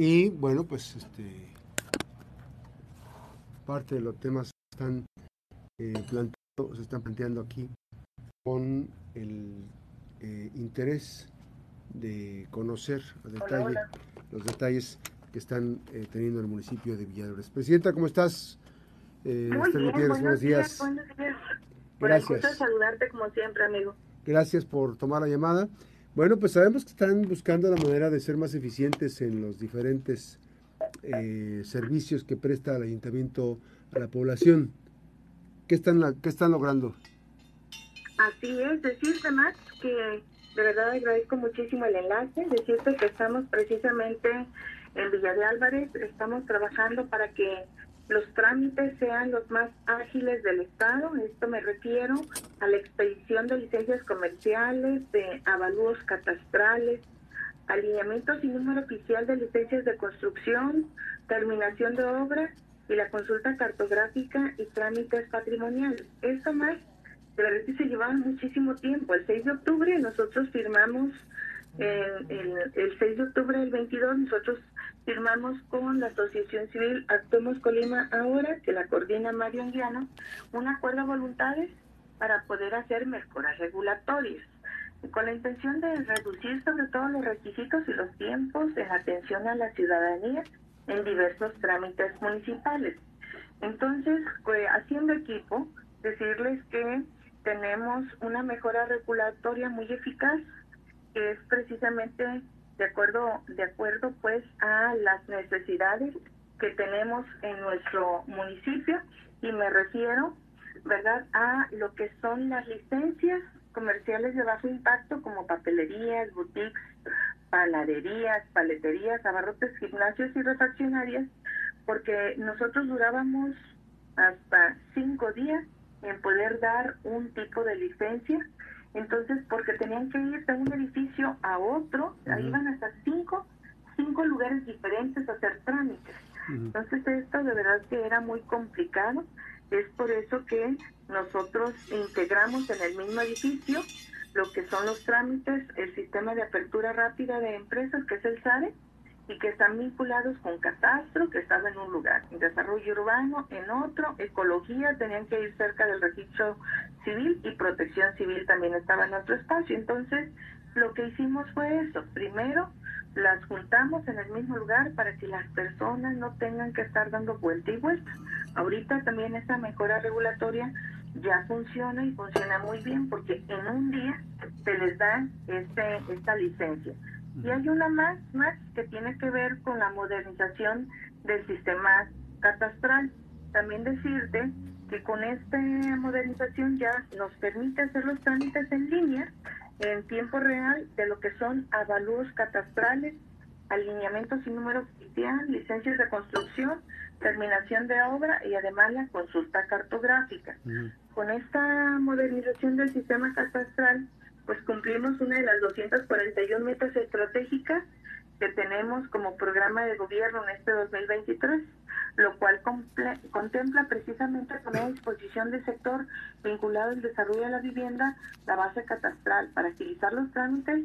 Y bueno, pues este parte de los temas están eh, se están planteando aquí con el eh, interés de conocer a detalle los detalles que están eh, teniendo el municipio de Villadores. Presidenta, ¿cómo estás? Eh, Muy bien, buenos, días. Buenos días. Gracias. saludarte como siempre, amigo. Gracias por tomar la llamada. Bueno, pues sabemos que están buscando la manera de ser más eficientes en los diferentes eh, servicios que presta el ayuntamiento a la población. ¿Qué están, qué están logrando? Así es, decirte, más que de verdad agradezco muchísimo el enlace, decirte que estamos precisamente en Villa de Álvarez, estamos trabajando para que los trámites sean los más ágiles del Estado. Esto me refiero a la expedición de licencias comerciales, de avalúos catastrales, alineamientos y número oficial de licencias de construcción, terminación de obras y la consulta cartográfica y trámites patrimoniales. Esto más, de verdad se llevaba muchísimo tiempo. El 6 de octubre nosotros firmamos, el, el 6 de octubre del 22 nosotros firmamos con la Asociación Civil Actuemos Colima ahora, que la coordina Mario Anguiano, un acuerdo de voluntades para poder hacer mejoras regulatorias, con la intención de reducir sobre todo los requisitos y los tiempos en atención a la ciudadanía en diversos trámites municipales. Entonces, pues, haciendo equipo, decirles que tenemos una mejora regulatoria muy eficaz, que es precisamente de acuerdo, de acuerdo pues a las necesidades que tenemos en nuestro municipio y me refiero, ¿verdad?, a lo que son las licencias comerciales de bajo impacto como papelerías, boutiques, panaderías, paleterías, abarrotes, gimnasios y refaccionarias, porque nosotros durábamos hasta cinco días en poder dar un tipo de licencia entonces, porque tenían que ir de un edificio a otro, ahí iban hasta cinco, cinco lugares diferentes a hacer trámites. Entonces, esto de verdad que era muy complicado. Es por eso que nosotros integramos en el mismo edificio lo que son los trámites, el sistema de apertura rápida de empresas, que es el SARE, y que están vinculados con catastro, que estaba en un lugar, desarrollo urbano en otro, ecología, tenían que ir cerca del registro civil y protección civil también estaba en otro espacio. Entonces, lo que hicimos fue eso. Primero, las juntamos en el mismo lugar para que las personas no tengan que estar dando vuelta y vuelta. Ahorita también esta mejora regulatoria ya funciona y funciona muy bien porque en un día se les da este, esta licencia. Y hay una más, más que tiene que ver con la modernización del sistema catastral. También decirte que con esta modernización ya nos permite hacer los trámites en línea en tiempo real de lo que son avalúos catastrales, alineamientos y número oficial, licencias de construcción, terminación de obra y además la consulta cartográfica. Con esta modernización del sistema catastral pues cumplimos una de las 241 metas estratégicas que tenemos como programa de gobierno en este 2023, lo cual contempla precisamente poner a disposición del sector vinculado al desarrollo de la vivienda la base catastral para agilizar los trámites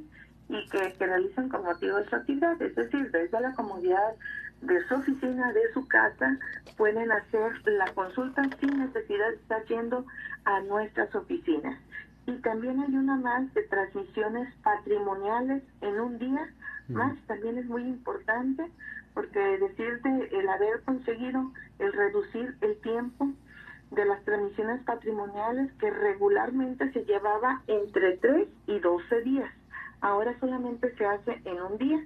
y que, que realicen con motivo de su actividad, es decir, desde la comunidad de su oficina, de su casa, pueden hacer la consulta sin necesidad de estar yendo a nuestras oficinas. Y también hay una más de transmisiones patrimoniales en un día, más también es muy importante, porque decirte el haber conseguido el reducir el tiempo de las transmisiones patrimoniales que regularmente se llevaba entre 3 y 12 días. Ahora solamente se hace en un día.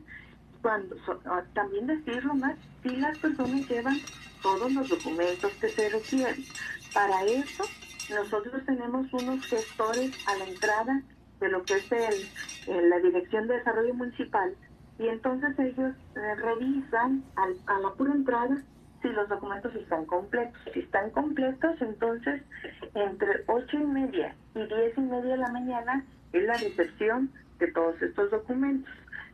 Cuando ah, también decirlo más, si las personas llevan todos los documentos que se requieren. Para eso nosotros tenemos unos gestores a la entrada de lo que es el, la Dirección de Desarrollo Municipal y entonces ellos eh, revisan a la pura entrada si los documentos están completos. Si están completos, entonces entre ocho y media y diez y media de la mañana es la recepción de todos estos documentos.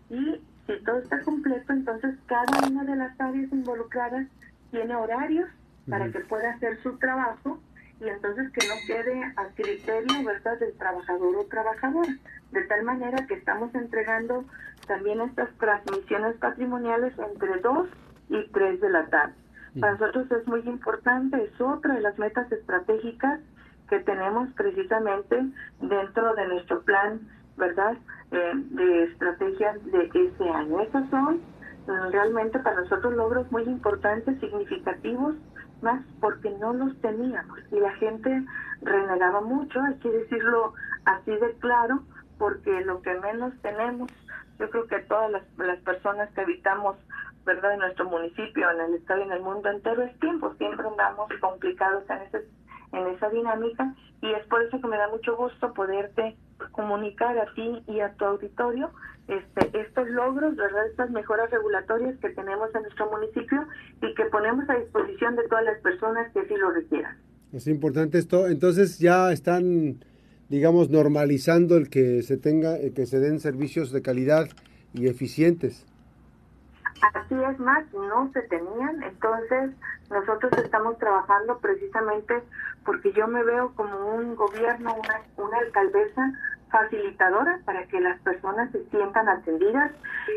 Y si todo está completo, entonces cada una de las áreas involucradas tiene horarios para que pueda hacer su trabajo y entonces que no quede a criterio, ¿verdad?, del trabajador o trabajadora. De tal manera que estamos entregando también estas transmisiones patrimoniales entre 2 y 3 de la tarde. Para nosotros es muy importante, es otra de las metas estratégicas que tenemos precisamente dentro de nuestro plan, ¿verdad?, eh, de estrategias de este año. Estos son realmente para nosotros logros muy importantes, significativos, más porque no los teníamos. Y la gente renegaba mucho, hay que decirlo así de claro, porque lo que menos tenemos, yo creo que todas las, las personas que habitamos verdad en nuestro municipio, en el estado y en el mundo entero es tiempo, siempre andamos complicados en ese en esa dinámica y es por eso que me da mucho gusto poderte comunicar a ti y a tu auditorio este, estos logros, ¿verdad? Estas mejoras regulatorias que tenemos en nuestro municipio y que ponemos a disposición de todas las personas que así lo requieran. Es importante esto. Entonces ya están, digamos, normalizando el que se tenga, el que se den servicios de calidad y eficientes. Así es más, no se tenían, entonces nosotros estamos trabajando precisamente porque yo me veo como un gobierno, una, una alcaldesa facilitadora para que las personas se sientan atendidas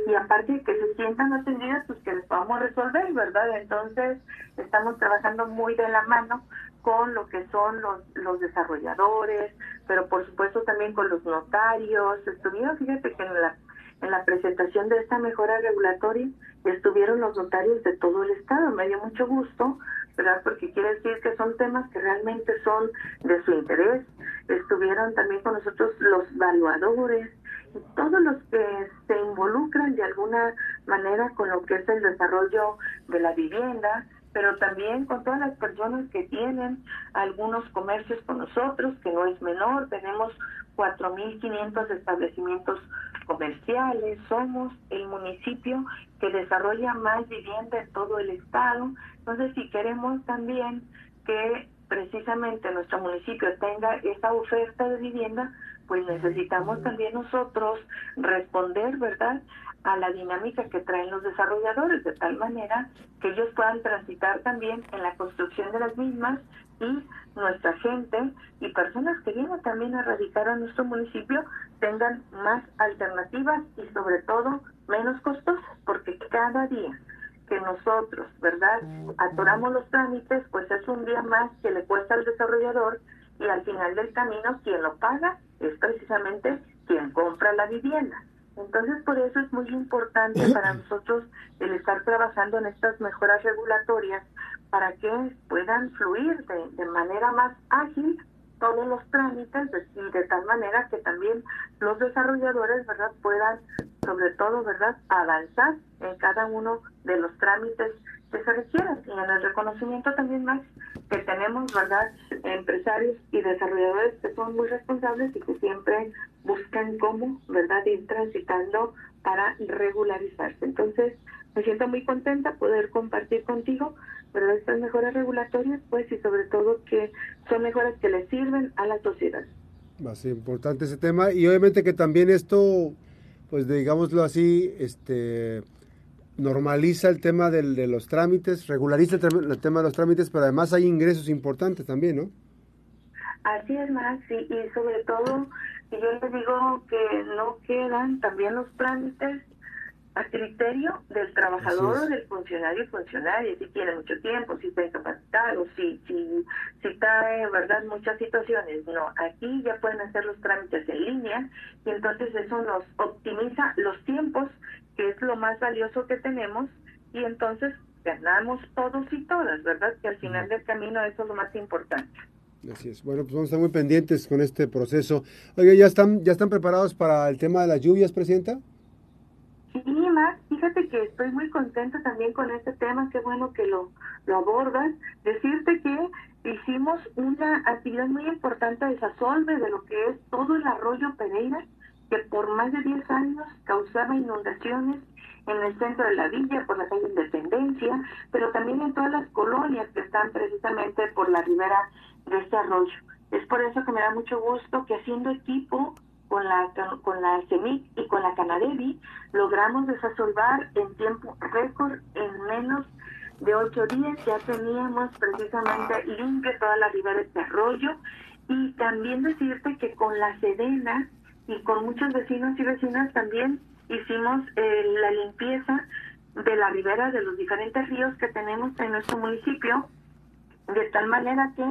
y aparte de que se sientan atendidas, pues que les podamos resolver, ¿verdad? Entonces estamos trabajando muy de la mano con lo que son los, los desarrolladores, pero por supuesto también con los notarios. Estuvieron, fíjate que en la en la presentación de esta mejora regulatoria estuvieron los notarios de todo el estado. Me dio mucho gusto, ¿verdad? Porque quiere decir que son temas que realmente son de su interés. Estuvieron también con nosotros los evaluadores y todos los que se involucran de alguna manera con lo que es el desarrollo de la vivienda, pero también con todas las personas que tienen algunos comercios con nosotros, que no es menor, tenemos 4.500 establecimientos comerciales, somos el municipio que desarrolla más vivienda en todo el estado. Entonces, si queremos también que precisamente nuestro municipio tenga esa oferta de vivienda, pues necesitamos también nosotros responder, ¿verdad?, a la dinámica que traen los desarrolladores, de tal manera que ellos puedan transitar también en la construcción de las mismas y nuestra gente y personas que vienen también a radicar a nuestro municipio tengan más alternativas y sobre todo menos costosas, porque cada día que nosotros, ¿verdad?, atoramos los trámites, pues es un día más que le cuesta al desarrollador y al final del camino quien lo paga es precisamente quien compra la vivienda. Entonces, por eso es muy importante para nosotros el estar trabajando en estas mejoras regulatorias para que puedan fluir de, de manera más ágil todos los trámites y de tal manera que también los desarrolladores, ¿verdad?, puedan, sobre todo, ¿verdad?, avanzar en cada uno de los trámites que se requieran. Y en el reconocimiento también más que tenemos, ¿verdad?, empresarios y desarrolladores que son muy responsables y que siempre buscan cómo, ¿verdad?, ir transitando para regularizarse. Entonces, me siento muy contenta poder compartir contigo pero estas mejoras regulatorias, pues, y sobre todo que son mejoras que le sirven a la sociedad. Más importante ese tema y obviamente que también esto, pues digámoslo así, este normaliza el tema del, de los trámites, regulariza el, tema de los trámites, pero además hay ingresos importantes también, ¿no? Así es más, sí, y sobre todo, yo les digo que no quedan también los trámites a criterio del trabajador o del funcionario funcionario, si tiene mucho tiempo, si está incapacitado, si, si, si está en verdad muchas situaciones. No, aquí ya pueden hacer los trámites en línea y entonces eso nos optimiza los tiempos, que es lo más valioso que tenemos, y entonces ganamos todos y todas, ¿verdad? Que al final del camino eso es lo más importante. Así es. Bueno, pues vamos a estar muy pendientes con este proceso. Oye, ¿ya están, ya están preparados para el tema de las lluvias, Presidenta? Sí, más, fíjate que estoy muy contenta también con este tema, qué bueno que lo, lo abordas. Decirte que hicimos una actividad muy importante de Sasolve, de lo que es todo el arroyo Pereira, que por más de 10 años causaba inundaciones en el centro de la villa, por la calle Independencia, pero también en todas las colonias que están precisamente por la ribera de este arroyo. Es por eso que me da mucho gusto que haciendo equipo con la, con la CEMIC y con la Canadevi logramos desasolvar en tiempo récord en menos de ocho días ya teníamos precisamente limpio toda la ribera de este arroyo y también decirte que con la Sedena y con muchos vecinos y vecinas también hicimos eh, la limpieza de la ribera de los diferentes ríos que tenemos en nuestro municipio, de tal manera que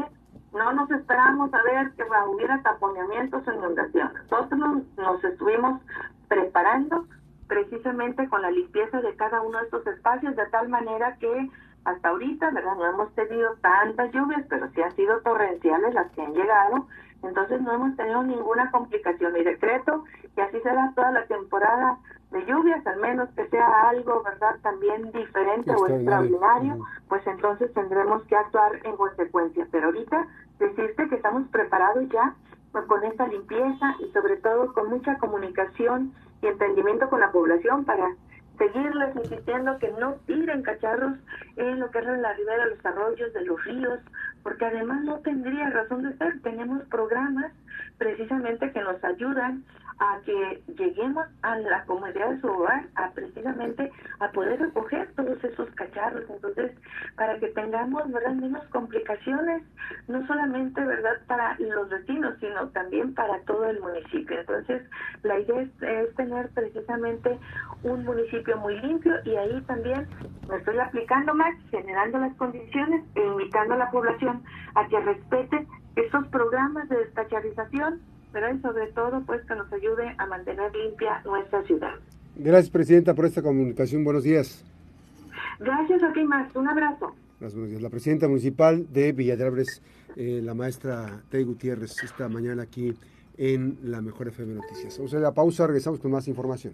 no nos esperamos a ver que hubiera taponeamientos o inundaciones. Nosotros nos estuvimos preparando precisamente con la limpieza de cada uno de estos espacios, de tal manera que hasta ahorita, ¿verdad? No hemos tenido tantas lluvias, pero sí han sido torrenciales las que han llegado, entonces no hemos tenido ninguna complicación. Y decreto que así será toda la temporada de lluvias, al menos que sea algo, ¿verdad? También diferente o extraordinario, pues entonces tendremos que actuar en consecuencia. Pero ahorita decirte que estamos preparados ya pues, con esta limpieza y sobre todo con mucha comunicación y entendimiento con la población para seguirles insistiendo que no tiren cacharros en lo que es la ribera los arroyos, de los ríos, porque además no tendría razón de ser. Tenemos programas precisamente que nos ayudan a que lleguemos a la comunidad de su hogar, a precisamente a poder recoger todos esos cacharros. Entonces, para que tengamos verdad menos complicaciones, no solamente verdad para los vecinos, sino también para todo el municipio. Entonces, la idea es, tener precisamente un municipio muy limpio y ahí también me estoy aplicando más, generando las condiciones e invitando a la población a que respete esos programas de destacharización pero y sobre todo pues que nos ayude a mantener limpia nuestra ciudad. Gracias, Presidenta, por esta comunicación. Buenos días. Gracias a ti, Max. Un abrazo. buenos días. La Presidenta Municipal de Villa de eh, la maestra Tei Gutiérrez, esta mañana aquí en la Mejor FM Noticias. Vamos a la pausa, regresamos con más información.